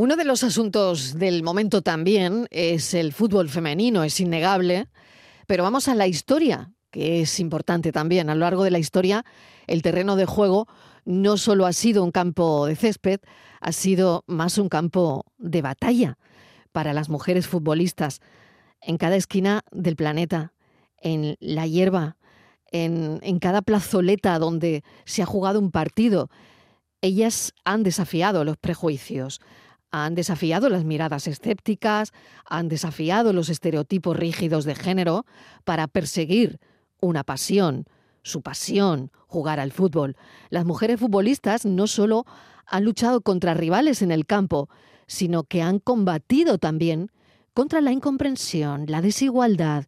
Uno de los asuntos del momento también es el fútbol femenino, es innegable, pero vamos a la historia, que es importante también. A lo largo de la historia, el terreno de juego no solo ha sido un campo de césped, ha sido más un campo de batalla para las mujeres futbolistas en cada esquina del planeta, en la hierba, en, cada plazoleta donde se ha jugado un partido. Ellas han desafiado los prejuicios, han desafiado las miradas escépticas, han desafiado los estereotipos rígidos de género para perseguir una pasión, su pasión, jugar al fútbol. Las mujeres futbolistas no solo han luchado contra rivales en el campo, sino que han combatido también contra la incomprensión, la desigualdad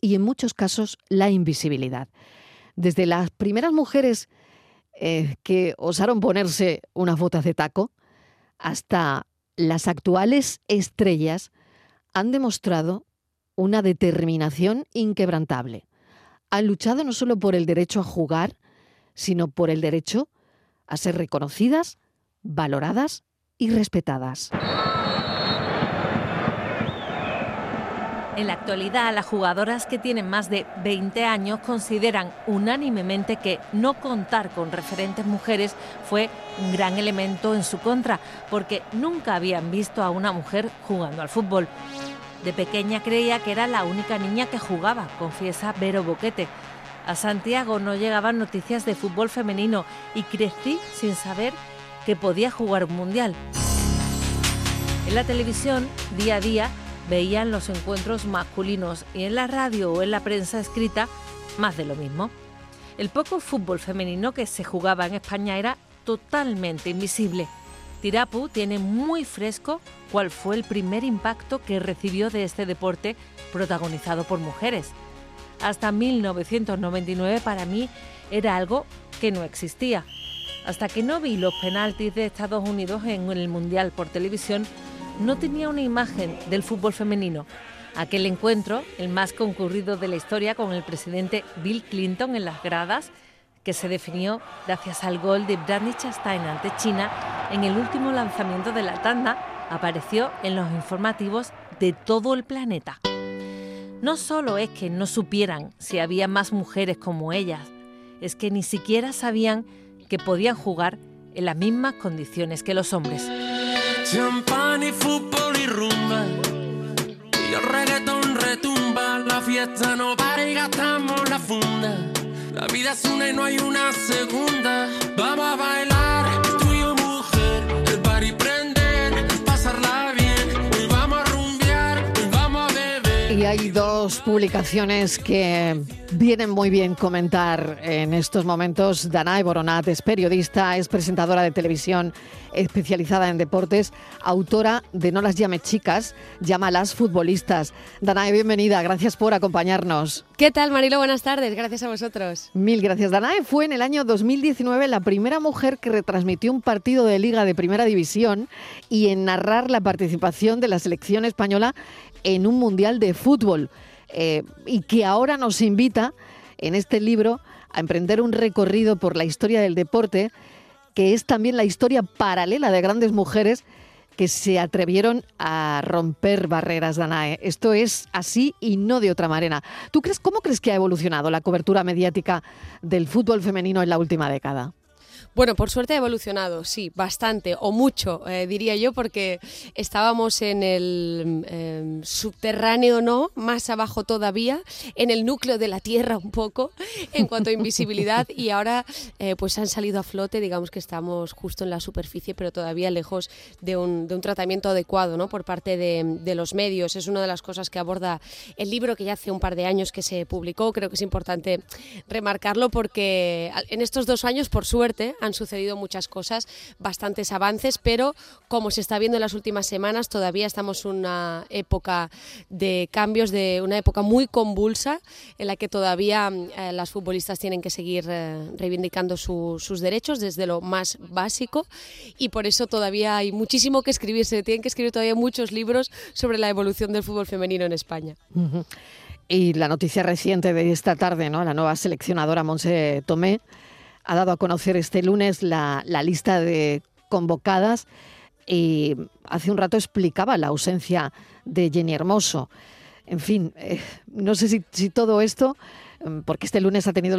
y en muchos casos la invisibilidad. Desde las primeras mujeres eh, que osaron ponerse unas botas de taco hasta las actuales estrellas han demostrado una determinación inquebrantable. Han luchado no solo por el derecho a jugar, sino por el derecho a ser reconocidas, valoradas y respetadas. En la actualidad, las jugadoras que tienen más de 20 años consideran unánimemente que no contar con referentes mujeres fue un gran elemento en su contra, porque nunca habían visto a una mujer jugando al fútbol. De pequeña creía que era la única niña que jugaba, confiesa Vero Boquete. A Santiago no llegaban noticias de fútbol femenino y crecí sin saber que podía jugar un mundial. En la televisión, día a día, veían los encuentros masculinos y en la radio o en la prensa escrita más de lo mismo. El poco fútbol femenino que se jugaba en España era totalmente invisible. Tirapu tiene muy fresco cuál fue el primer impacto que recibió de este deporte protagonizado por mujeres. Hasta 1999 para mí era algo que no existía. Hasta que no vi los penaltis de Estados Unidos en el Mundial por televisión, no tenía una imagen del fútbol femenino. Aquel encuentro, el más concurrido de la historia con el presidente Bill Clinton en las gradas, que se definió gracias al gol de Brandy Chastain ante China en el último lanzamiento de la tanda, apareció en los informativos de todo el planeta. No solo es que no supieran si había más mujeres como ellas, es que ni siquiera sabían que podían jugar en las mismas condiciones que los hombres. Champán y fútbol y rumba. Y el reggaetón retumba. La fiesta no para y gastamos la funda. La vida es una y no hay una segunda. Vamos a bailar, tú y mujer. El party prender, pasarla bien. Hoy vamos a rumbear, hoy vamos a beber. Y hay dos publicaciones que vienen muy bien comentar en estos momentos. Danae Boronat es periodista, es presentadora de televisión especializada en deportes, autora de No las llame chicas, llámalas futbolistas. Danae, bienvenida, gracias por acompañarnos. ¿Qué tal, Marilo? Buenas tardes, gracias a vosotros. Mil gracias. Danae fue en el año 2019 la primera mujer que retransmitió un partido de liga de primera división y en narrar la participación de la selección española en un mundial de fútbol. Eh, y que ahora nos invita en este libro a emprender un recorrido por la historia del deporte, que es también la historia paralela de grandes mujeres que se atrevieron a romper barreras, Danae. Esto es así y no de otra manera. ¿Tú crees, cómo crees que ha evolucionado la cobertura mediática del fútbol femenino en la última década? Bueno, por suerte ha evolucionado, sí, bastante o mucho, eh, diría yo, porque estábamos en el eh, subterráneo, ¿no? Más abajo todavía, en el núcleo de la Tierra un poco, en cuanto a invisibilidad, y ahora eh, pues han salido a flote, digamos que estamos justo en la superficie, pero todavía lejos de un, de un tratamiento adecuado, ¿no? Por parte de, de los medios. Es una de las cosas que aborda el libro que ya hace un par de años que se publicó. Creo que es importante remarcarlo porque en estos dos años, por suerte, han sucedido muchas cosas, bastantes avances, pero como se está viendo en las últimas semanas, todavía estamos en una época de cambios, de una época muy convulsa, en la que todavía eh, las futbolistas tienen que seguir eh, reivindicando su, sus derechos desde lo más básico y por eso todavía hay muchísimo que escribir, se tienen que escribir todavía muchos libros sobre la evolución del fútbol femenino en España. Y la noticia reciente de esta tarde, ¿no? La nueva seleccionadora Monse Tomé ha dado a conocer este lunes la, la lista de convocadas y hace un rato explicaba la ausencia de Jenny Hermoso. En fin, eh, no sé si, todo esto, mm, porque este lunes ha tenido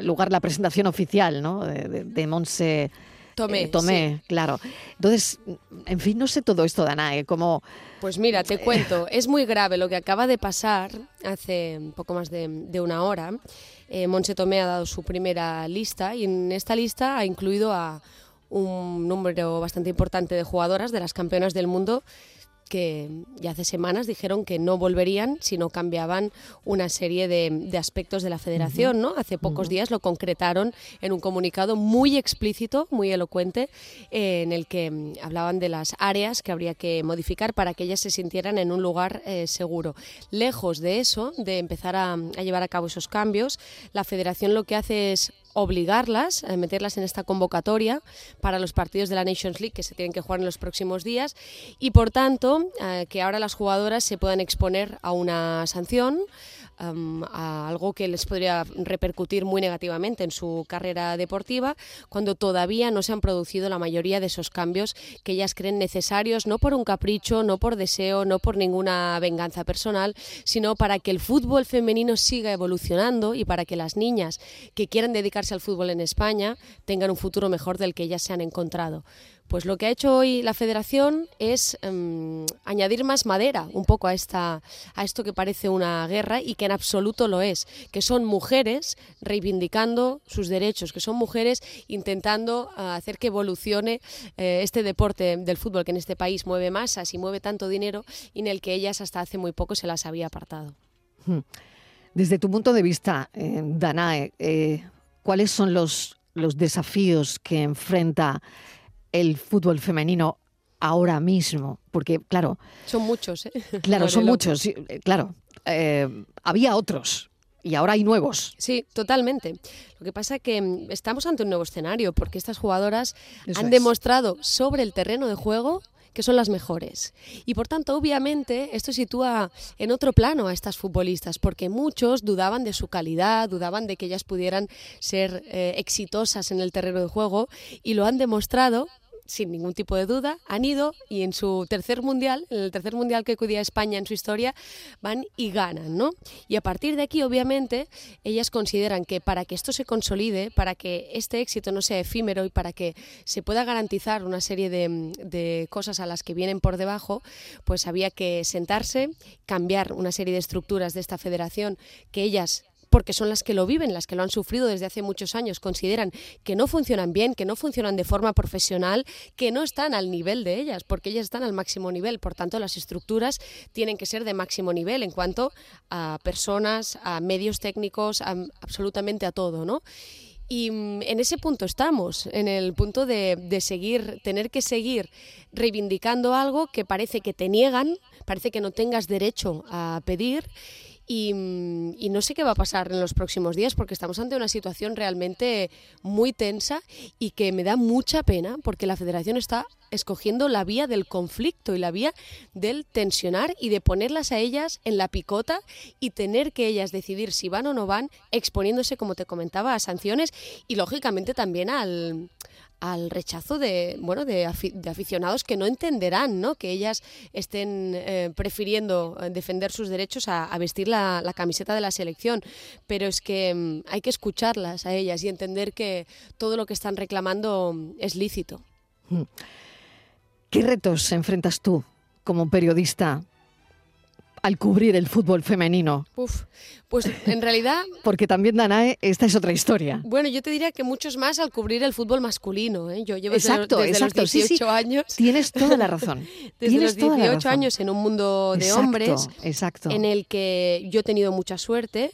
lugar la presentación oficial ¿no? de, Monse Tomé, eh, Tomé claro. Entonces, en fin, no sé todo esto, Danae, como... Pues mira, te cuento, es muy grave lo que acaba de pasar hace un poco más de, una hora. Eh, Monse Tomé ha dado su primera lista y en esta lista ha incluido a un número bastante importante de jugadoras de las campeonas del mundo que ya hace semanas dijeron que no volverían si no cambiaban una serie de, aspectos de la federación. ¿no? Hace pocos días lo concretaron en un comunicado muy explícito, muy elocuente, eh, en el que mm, hablaban de las áreas que habría que modificar para que ellas se sintieran en un lugar eh, seguro. Lejos de eso, de empezar a, a llevar a cabo esos cambios, la federación lo que hace es obligarlas, a meterlas en esta convocatoria para los partidos de la Nations League que se tienen que jugar en los próximos días. Y por tanto eh, que ahora las jugadoras se puedan exponer a una sanción a algo que les podría repercutir muy negativamente en su carrera deportiva, cuando todavía no se han producido la mayoría de esos cambios que ellas creen necesarios, no por un capricho, no por deseo, no por ninguna venganza personal, sino para que el fútbol femenino siga evolucionando y para que las niñas que quieran dedicarse al fútbol en España tengan un futuro mejor del que ellas se han encontrado. Pues lo que ha hecho hoy la Federación es em, añadir más madera un poco a, esta, a esto que parece una guerra y que en absoluto lo es, que son mujeres reivindicando sus derechos, que son mujeres intentando ah, hacer que evolucione eh, este deporte del fútbol que en este país mueve masas y mueve tanto dinero y en el que ellas hasta hace muy poco se las había apartado. Hmm. Desde tu punto de vista, eh, Danae, eh, ¿cuáles son los, los desafíos que enfrenta el fútbol femenino ahora mismo? Porque, claro. Son muchos, ¿eh? Claro, son muchos, eh, claro. Eh, había otros. Y ahora hay nuevos. Sí, totalmente. Lo que pasa es que mm, estamos ante un nuevo escenario porque estas jugadoras han demostrado sobre el terreno de juego que son las mejores. Y por tanto, obviamente, esto sitúa en otro plano a estas futbolistas, porque muchos dudaban de su calidad, dudaban de que ellas pudieran ser exitosas en el terreno de juego y lo han demostrado sin ningún tipo de duda, han ido y en su tercer mundial, en el tercer mundial que acudía España en su historia, van y ganan, ¿no? Y a partir de aquí, obviamente, ellas consideran que para que esto se consolide, para que este éxito no sea efímero y para que se pueda garantizar una serie de, de cosas a las que vienen por debajo, pues había que sentarse, cambiar una serie de estructuras de esta federación que ellas porque son las que lo viven, las que lo han sufrido desde hace muchos años, consideran que no funcionan bien, que no funcionan de forma profesional, que no están al nivel de ellas, porque ellas están al máximo nivel. Por tanto, las estructuras tienen que ser de máximo nivel en cuanto a personas, a medios técnicos, absolutamente a todo, ¿no? Y mm, en ese punto estamos, en el punto de, de, seguir, tener que seguir reivindicando algo que parece que te niegan, parece que no tengas derecho a pedir Mm, y, no sé qué va a pasar en los próximos días porque estamos ante una situación realmente muy tensa y que me da mucha pena porque la federación está escogiendo la vía del conflicto y la vía del tensionar y de ponerlas a ellas en la picota y tener que ellas decidir si van o no van, exponiéndose, como te comentaba, a sanciones y lógicamente también al, al rechazo de bueno de, aficionados que no entenderán ¿no? que ellas estén eh, prefiriendo eh, defender sus derechos a, vestir la, camiseta de la selección pero es que mm, hay que escucharlas a ellas y entender que todo lo que están reclamando mm, es lícito hmm. ¿qué retos enfrentas tú como periodista al cubrir el fútbol femenino? Uf, pues en realidad... Porque también, Danae, esta es otra historia. Bueno, yo te diría que muchos más al cubrir el fútbol masculino. ¿eh? Yo llevo exacto, desde, los 18 años... Tienes toda la razón. desde los 18 años en un mundo de hombres exacto. en el que yo he tenido mucha suerte,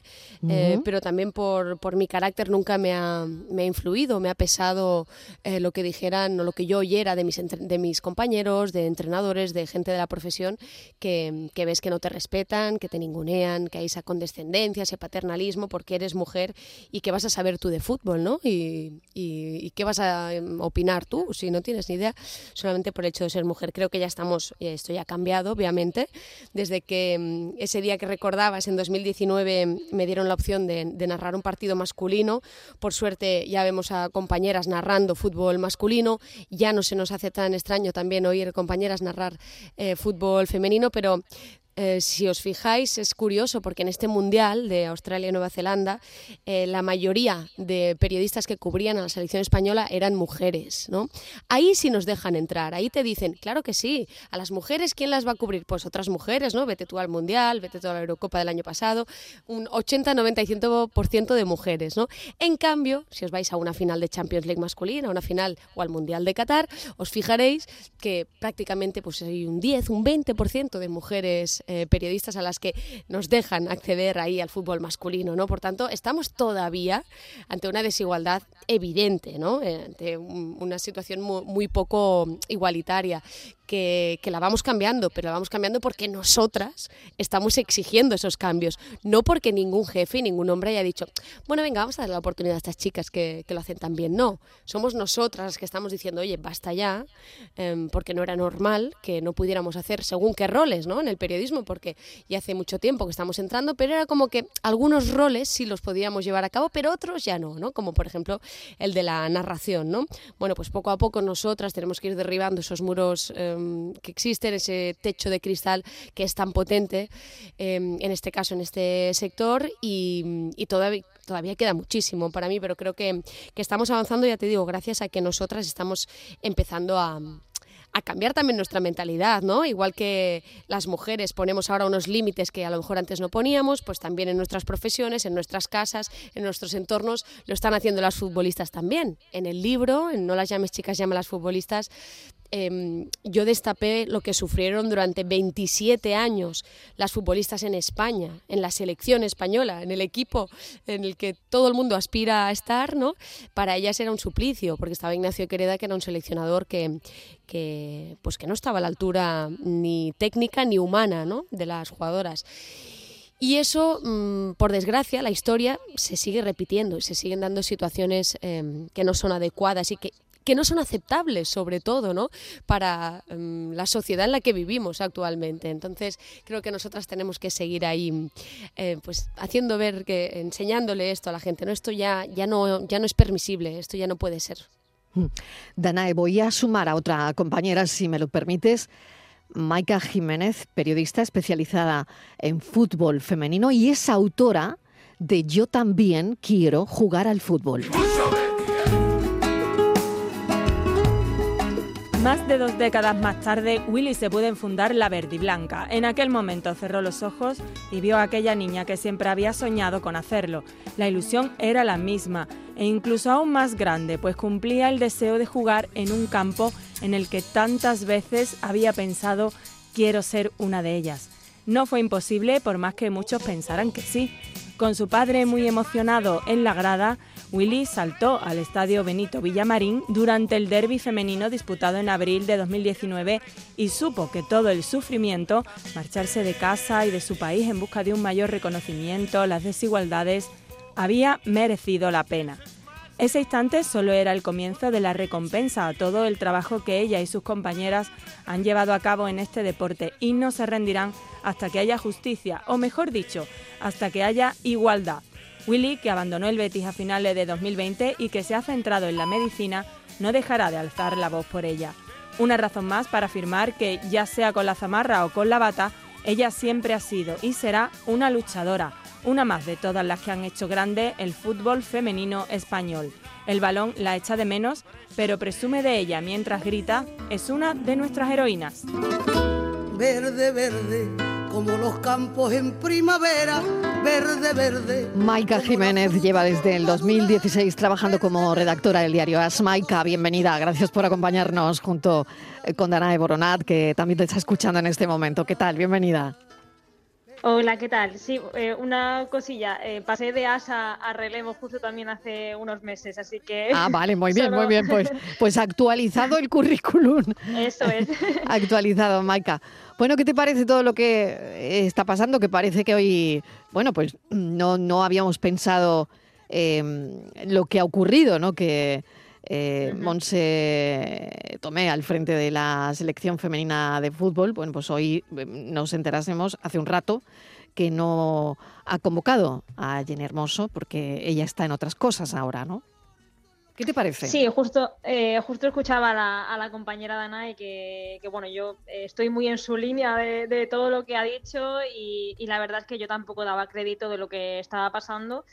eh, pero también por, por, mi carácter nunca me ha, me ha influido, me ha pesado eh, lo que dijeran o lo que yo oyera de mis, de mis compañeros, de entrenadores, de gente de la profesión, que, que ves que no te respetan, que te ningunean, que hay esa condescendencia, ese paternalismo porque eres mujer y qué vas a saber tú de fútbol, ¿no? Y, y, qué vas a em, opinar tú si no tienes ni idea solamente por el hecho de ser mujer. Creo que ya estamos, esto ya ha cambiado, obviamente, desde que em, ese día que recordabas en 2019 me dieron la opción de, de narrar un partido masculino. Por suerte ya vemos a compañeras narrando fútbol masculino, ya no se nos hace tan extraño también oír compañeras narrar eh, fútbol femenino, pero eh, si os fijáis, es curioso porque en este Mundial de Australia y Nueva Zelanda, eh, la mayoría de periodistas que cubrían a la selección española eran mujeres. ¿no? Ahí sí nos dejan entrar, ahí te dicen, claro que sí, a las mujeres, ¿quién las va a cubrir? Pues otras mujeres, ¿no? Vete tú al Mundial, vete tú a la Eurocopa del año pasado, un 80, 90 y 100% de mujeres. ¿no? En cambio, si os vais a una final de Champions League masculina, a una final o al Mundial de Qatar, os fijaréis que prácticamente pues, hay un 10, un 20% de mujeres eh, periodistas a las que nos dejan acceder ahí al fútbol masculino, ¿no? Por tanto, estamos todavía ante una desigualdad evidente, ¿no? Eh, ante una situación muy poco igualitaria que, la vamos cambiando, pero la vamos cambiando porque nosotras estamos exigiendo esos cambios, no porque ningún jefe y ningún hombre haya dicho, bueno, venga, vamos a dar la oportunidad a estas chicas que, lo hacen tan bien. No, somos nosotras las que estamos diciendo, oye, basta ya, em, porque no era normal que no pudiéramos hacer según qué roles ¿no? en el periodismo, porque ya hace mucho tiempo que estamos entrando, pero era como que algunos roles sí los podíamos llevar a cabo, pero otros ya no, ¿no? como por ejemplo el de la narración. ¿no? Bueno, pues poco a poco nosotras tenemos que ir derribando esos muros. Em, que existe, ese techo de cristal que es tan potente, em, en este caso, en este sector, y, todavía, todavía queda muchísimo para mí, pero creo que, que estamos avanzando, ya te digo, gracias a que nosotras estamos empezando a, a cambiar también nuestra mentalidad, ¿no? Igual que las mujeres ponemos ahora unos límites que a lo mejor antes no poníamos, pues también en nuestras profesiones, en nuestras casas, en nuestros entornos, lo están haciendo las futbolistas también. En el libro, en No las llames chicas, llama las futbolistas, Em, yo destapé lo que sufrieron durante 27 años las futbolistas en España, en la selección española, en el equipo en el que todo el mundo aspira a estar, ¿no? Para ellas era un suplicio, porque estaba Ignacio Quereda, que era un seleccionador que, pues que no estaba a la altura ni técnica ni humana ¿no? de las jugadoras. Y eso, mm, por desgracia, la historia se sigue repitiendo y se siguen dando situaciones em, que no son adecuadas y que que no son aceptables, sobre todo, ¿no? Para em, la sociedad en la que vivimos actualmente. Entonces, creo que nosotras tenemos que seguir ahí, eh, pues, haciendo ver que, enseñándole esto a la gente. No, esto ya, ya no, ya no es permisible, esto ya no puede ser. Mm. Danae, voy a sumar a otra compañera, si me lo permites. Maika Jiménez, periodista especializada en fútbol femenino y es autora de Yo también quiero jugar al fútbol. Más de dos décadas más tarde, Willy se puede enfundar la verde y blanca. En aquel momento cerró los ojos y vio a aquella niña que siempre había soñado con hacerlo. La ilusión era la misma e incluso aún más grande, pues cumplía el deseo de jugar en un campo en el que tantas veces había pensado quiero ser una de ellas. No fue imposible por más que muchos pensaran que sí. Con su padre muy emocionado en la grada, Willy saltó al estadio Benito Villamarín durante el derby femenino disputado en abril de 2019 y supo que todo el sufrimiento, marcharse de casa y de su país en busca de un mayor reconocimiento, las desigualdades, había merecido la pena. Ese instante solo era el comienzo de la recompensa a todo el trabajo que ella y sus compañeras han llevado a cabo en este deporte y no se rendirán hasta que haya justicia, o mejor dicho, hasta que haya igualdad. Willy, que abandonó el Betis a finales de 2020 y que se ha centrado en la medicina, no dejará de alzar la voz por ella. Una razón más para afirmar que, ya sea con la zamarra o con la bata, ella siempre ha sido y será una luchadora, una más de todas las que han hecho grande el fútbol femenino español. El balón la echa de menos, pero presume de ella mientras grita, es una de nuestras heroínas. Verde, verde como los campos en primavera, verde, verde. Maika Jiménez lleva desde el 2016 trabajando como redactora del diario As. Maika, bienvenida, gracias por acompañarnos junto eh, con Danae Boronat, que también te está escuchando en este momento. ¿Qué tal? Bienvenida. Hola, ¿qué tal? Sí, eh, una cosilla. Eh, pasé de ASA a relevo justo también hace unos meses, así que... Ah, vale, muy bien, muy bien. Pues, pues actualizado el currículum. Eso es. actualizado, Maika. Bueno, ¿qué te parece todo lo que está pasando? Que parece que hoy, bueno, pues no, no habíamos pensado em, lo que ha ocurrido, ¿no? Que eh, Monse Tomé al frente de la selección femenina de fútbol, bueno, pues hoy eh, nos enterásemos hace un rato que no ha convocado a Jenny Hermoso porque ella está en otras cosas ahora, ¿no? ¿Qué te parece? Sí, justo, eh, justo escuchaba a la, compañera Dana y que, bueno, yo estoy muy en su línea de, todo lo que ha dicho y, la verdad es que yo tampoco daba crédito de lo que estaba pasando.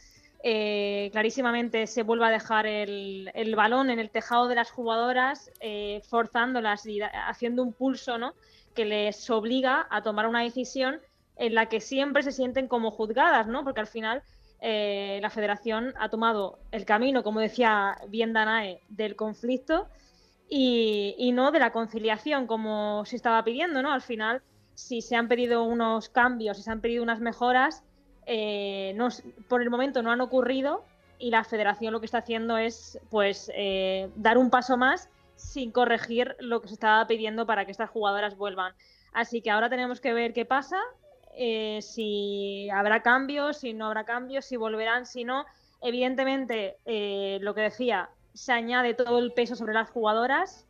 Eh, clarísimamente se vuelve a dejar el, balón en el tejado de las jugadoras, eh, forzándolas y haciendo un pulso ¿no? que les obliga a tomar una decisión en la que siempre se sienten como juzgadas, ¿no? porque al final eh, la federación ha tomado el camino, como decía bien Danae, del conflicto y, y, no de la conciliación, como se estaba pidiendo. ¿no? Al final, si se han pedido unos cambios, si se han pedido unas mejoras, eh, no, por el momento no han ocurrido y la federación lo que está haciendo es pues eh, dar un paso más sin corregir lo que se estaba pidiendo para que estas jugadoras vuelvan. Así que ahora tenemos que ver qué pasa, eh, si habrá cambios, si no habrá cambios, si volverán, si no. Evidentemente, lo que decía, se añade todo el peso sobre las jugadoras,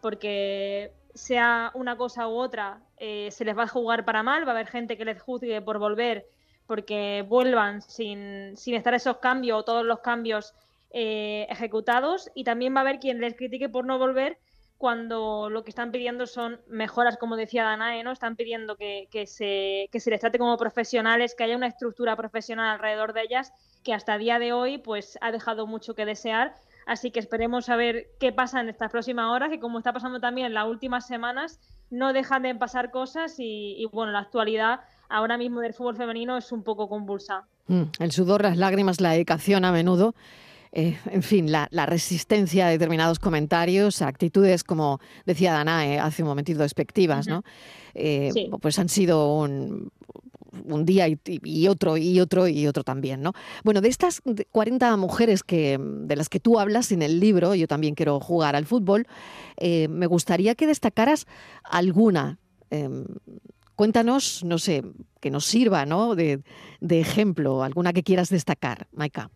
porque sea una cosa u otra, se les va a jugar para mal, va a haber gente que les juzgue por volver porque vuelvan sin, sin estar esos cambios o todos los cambios eh, ejecutados y también va a haber quien les critique por no volver cuando lo que están pidiendo son mejoras, como decía Danae, ¿no? Están pidiendo que, que, se, que se les trate como profesionales, que haya una estructura profesional alrededor de ellas que hasta día de hoy pues ha dejado mucho que desear. Así que esperemos a ver qué pasa en estas próximas horas, que como está pasando también en las últimas semanas, no dejan de pasar cosas y, y bueno, la actualidad ahora mismo del fútbol femenino es un poco convulsa. Mm, el sudor, las lágrimas, la dedicación a menudo. Eh, en fin, la, resistencia a determinados comentarios, actitudes, como decía Danae hace un momentito, despectivas, ¿no? Eh, pues han sido un, día y, otro y otro y otro también, ¿no? Bueno, de estas 40 mujeres que, de las que tú hablas en el libro, yo también quiero jugar al fútbol, eh, me gustaría que destacaras alguna. Em, Cuéntanos, no sé, que nos sirva ¿no? de, ejemplo, alguna que quieras destacar, Maika.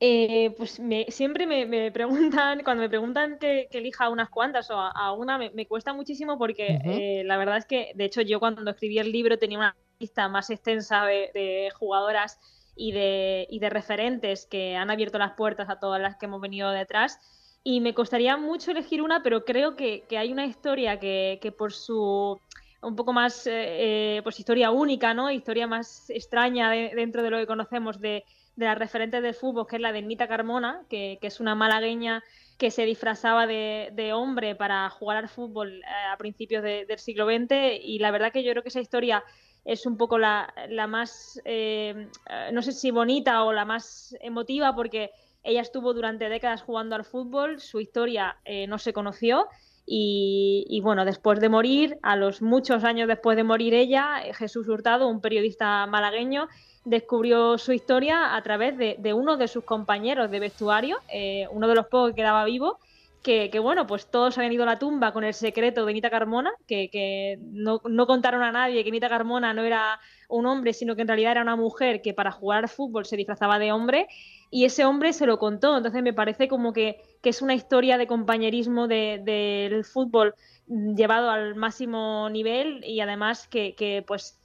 Eh, pues siempre me, preguntan, cuando me preguntan que, elija unas cuantas o a, una, me, cuesta muchísimo porque eh, la verdad es que, de hecho, yo cuando escribí el libro tenía una lista más extensa de, jugadoras y de, y de, referentes que han abierto las puertas a todas las que hemos venido detrás. Y me costaría mucho elegir una, pero creo que, hay una historia que, que por su un poco más, eh, eh, pues historia única, ¿no? Historia más extraña dentro de lo que conocemos de, de las referentes del fútbol, que es la de Nita Carmona, que, es una malagueña que se disfrazaba de, hombre para jugar al fútbol eh, a principios del siglo XX y la verdad que yo creo que esa historia es un poco la, la más, no sé si bonita o la más emotiva porque ella estuvo durante décadas jugando al fútbol, su historia no se conoció y, bueno, después de morir, a los muchos años después de morir ella, Jesús Hurtado, un periodista malagueño, descubrió su historia a través de, uno de sus compañeros de vestuario, eh, uno de los pocos que quedaba vivo, que, bueno, pues todos habían ido a la tumba con el secreto de Nita Carmona, que, no, no, contaron a nadie que Nita Carmona no era un hombre, sino que en realidad era una mujer que para jugar al fútbol se disfrazaba de hombre y ese hombre se lo contó. Entonces me parece como que, es una historia de compañerismo del fútbol llevado al máximo nivel y además que, pues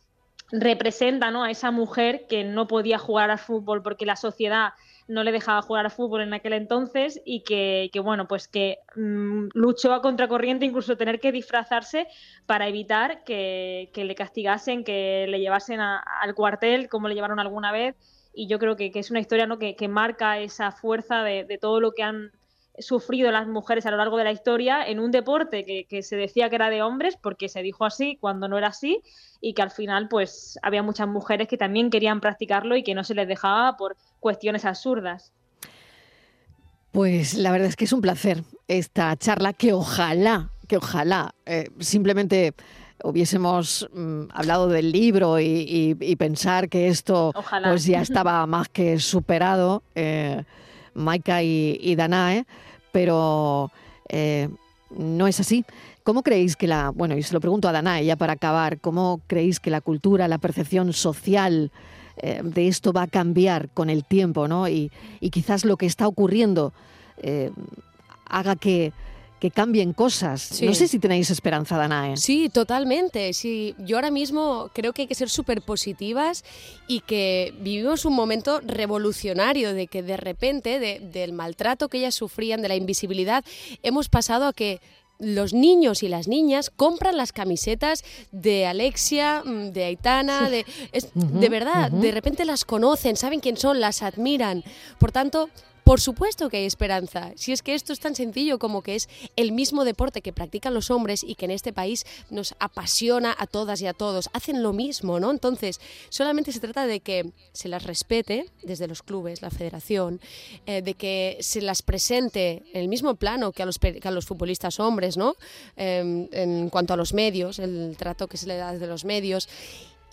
representa ¿no? a esa mujer que no podía jugar al fútbol porque la sociedad no le dejaba jugar al fútbol en aquel entonces y que, bueno, pues que mm, luchó a contracorriente, incluso tener que disfrazarse para evitar que, le castigasen, que le llevasen al cuartel, como le llevaron alguna vez y yo creo que, es una historia ¿no? que, marca esa fuerza de, todo lo que han sufrido las mujeres a lo largo de la historia en un deporte que, se decía que era de hombres porque se dijo así cuando no era así y que al final pues había muchas mujeres que también querían practicarlo y que no se les dejaba por cuestiones absurdas. Pues la verdad es que es un placer esta charla que ojalá, que ojalá eh, simplemente hubiésemos mm, hablado del libro y, pensar que esto pues ya estaba más que superado, eh, Maika y, Danae, pero eh, no es así. ¿Cómo creéis que la, bueno, y se lo pregunto a Danae ya para acabar, ¿cómo creéis que la cultura, la percepción social eh, de esto va a cambiar con el tiempo, ¿no? Y, quizás lo que está ocurriendo haga que que cambien cosas. No sé si tenéis esperanza, Danae. Sí, totalmente. Sí, yo ahora mismo creo que hay que ser súper positivas y que vivimos un momento revolucionario de que de repente del maltrato que ellas sufrían, de la invisibilidad, hemos pasado a que los niños y las niñas compran las camisetas de Alexia, mm, de Aitana, de, de verdad, de repente las conocen, saben quién son, las admiran. Por tanto, por supuesto que hay esperanza, si es que esto es tan sencillo como que es el mismo deporte que practican los hombres y que en este país nos apasiona a todas y a todos. Hacen lo mismo, ¿no? Entonces, solamente se trata de que se las respete desde los clubes, la federación, eh, de que se las presente en el mismo plano que a los, a los futbolistas hombres, ¿no? Em, en cuanto a los medios, el trato que se le da desde los medios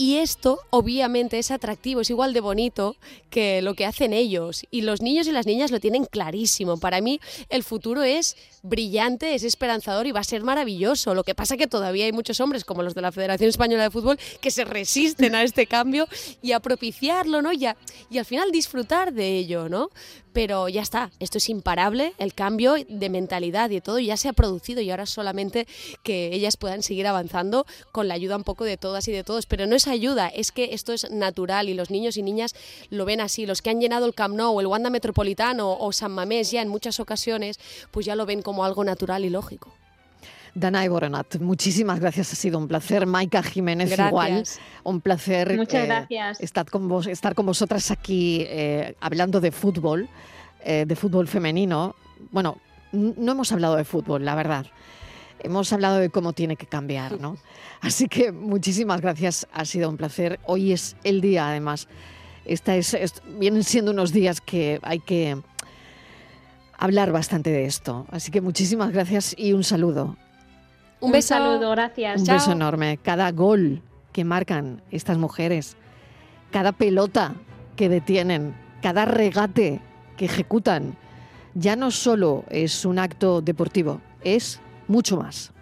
y esto obviamente es atractivo, es igual de bonito que lo que hacen ellos. Y los niños y las niñas lo tienen clarísimo. Para mí el futuro es brillante, es esperanzador y va a ser maravilloso. Lo que pasa que todavía hay muchos hombres, como los de la Federación Española de Fútbol, que se resisten a este cambio y a propiciarlo, ¿no? Y, y al final disfrutar de ello, ¿no? pero ya está, esto es imparable, el cambio de mentalidad y de todo ya se ha producido y ahora solamente que ellas puedan seguir avanzando con la ayuda un poco de todas y de todos, pero no es ayuda, es que esto es natural y los niños y niñas lo ven así, los que han llenado el Camp Nou, el Wanda Metropolitano o San Mamés ya en muchas ocasiones, pues ya lo ven como algo natural y lógico. Danae Boronat, muchísimas gracias, ha sido un placer. Maika Jiménez, igual, un placer Muchas eh, gracias. Estar, con vos, estar con vosotras aquí eh, hablando de fútbol, eh, de fútbol femenino. Bueno, no hemos hablado de fútbol, la verdad. Hemos hablado de cómo tiene que cambiar, ¿no? Así que muchísimas gracias, ha sido un placer. Hoy es el día, además. Esta es, vienen siendo unos días que hay que hablar bastante de esto. Así que muchísimas gracias y un saludo. Un, beso. saludo, gracias. Un beso enorme. Cada gol que marcan estas mujeres, cada pelota que detienen, cada regate que ejecutan, ya no solo es un acto deportivo, es mucho más.